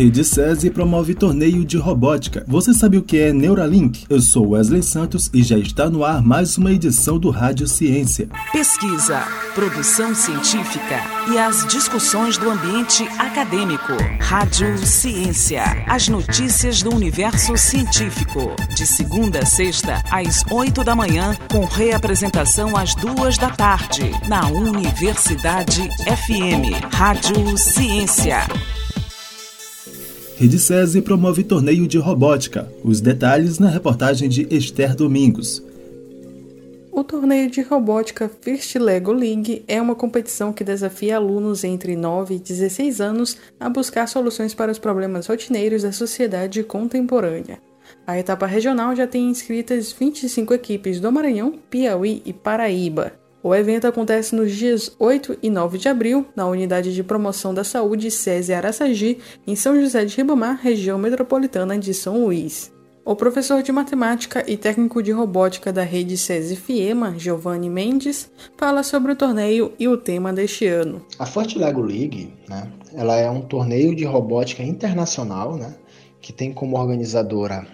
Rede SESI promove torneio de robótica. Você sabe o que é Neuralink? Eu sou Wesley Santos e já está no ar mais uma edição do Rádio Ciência. Pesquisa, produção científica e as discussões do ambiente acadêmico. Rádio Ciência. As notícias do universo científico. De segunda a sexta, às oito da manhã, com reapresentação às duas da tarde, na Universidade FM. Rádio Ciência. Rede SESI promove torneio de robótica. Os detalhes na reportagem de Esther Domingos. O torneio de robótica First Lego League é uma competição que desafia alunos entre 9 e 16 anos a buscar soluções para os problemas rotineiros da sociedade contemporânea. A etapa regional já tem inscritas 25 equipes do Maranhão, Piauí e Paraíba. O evento acontece nos dias 8 e 9 de abril, na Unidade de Promoção da Saúde SESI Araçagi, em São José de Ribamar, região metropolitana de São Luís. O professor de matemática e técnico de robótica da rede SESI Fiema, Giovanni Mendes, fala sobre o torneio e o tema deste ano. A Forte Lego League, né, ela é um torneio de robótica internacional, né, que tem como organizadora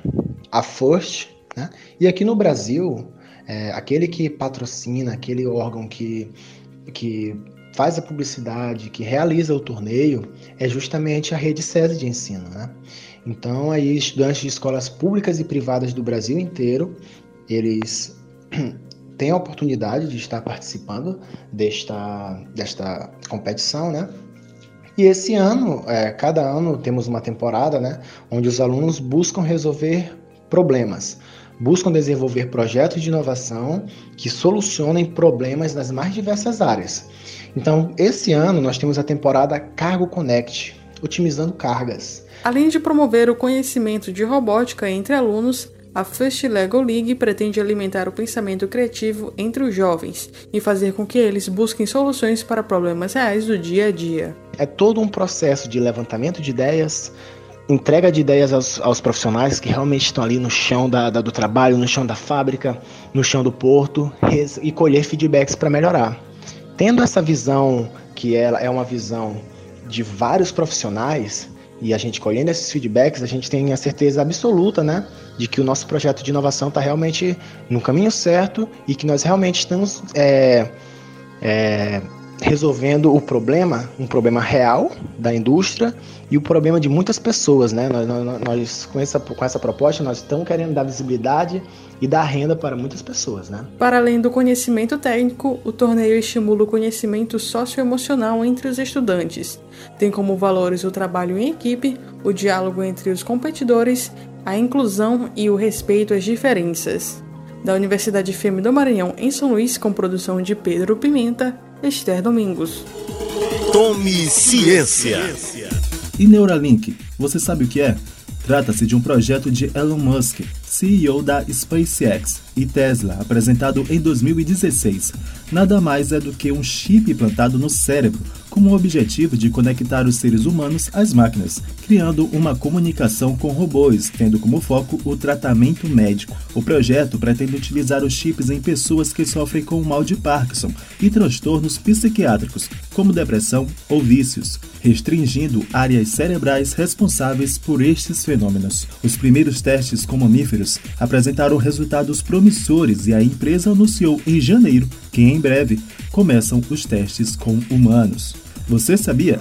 a First, né, e aqui no Brasil é, aquele que patrocina, aquele órgão que, que faz a publicidade, que realiza o torneio, é justamente a rede SESI de ensino. Né? Então, aí, estudantes de escolas públicas e privadas do Brasil inteiro, eles têm a oportunidade de estar participando desta, desta competição, né? E esse ano, é, cada ano temos uma temporada, né, onde os alunos buscam resolver problemas buscam desenvolver projetos de inovação que solucionem problemas nas mais diversas áreas. Então, esse ano nós temos a temporada Cargo Connect, otimizando cargas. Além de promover o conhecimento de robótica entre alunos, a First Lego League pretende alimentar o pensamento criativo entre os jovens e fazer com que eles busquem soluções para problemas reais do dia a dia. É todo um processo de levantamento de ideias, entrega de ideias aos, aos, profissionais que realmente estão ali no chão da, da, do trabalho, no chão da fábrica, no chão do porto e colher feedbacks para melhorar. Tendo essa visão, que ela é uma visão de vários profissionais, e a gente colhendo esses feedbacks, a gente tem a certeza absoluta, né, de que o nosso projeto de inovação está realmente no caminho certo e que nós realmente estamos é, é, resolvendo o problema, um problema real da indústria e o problema de muitas pessoas, né? Nós, nós, com, essa, com essa proposta nós estamos querendo dar visibilidade e dar renda para muitas pessoas, né? Para além do conhecimento técnico, o torneio estimula o conhecimento socioemocional entre os estudantes. Tem como valores o trabalho em equipe, o diálogo entre os competidores, a inclusão e o respeito às diferenças. Da Universidade FM do Maranhão, em São Luís, com produção de Pedro Pimenta, Esther Domingos. Tome ciência. E Neuralink, você sabe o que é? Trata-se de um projeto de Elon Musk, CEO da SpaceX e Tesla, apresentado em 2016. Nada mais é do que um chip implantado no cérebro, com o objetivo de conectar os seres humanos às máquinas, criando uma comunicação com robôs, tendo como foco o tratamento médico. O projeto pretende utilizar os chips em pessoas que sofrem com o mal de Parkinson e transtornos psiquiátricos, como depressão ou vícios, restringindo áreas cerebrais responsáveis por estes fenômenos. Os primeiros testes com mamíferos apresentaram resultados promissores e a empresa anunciou em janeiro que em breve começam os testes com humanos. Você sabia?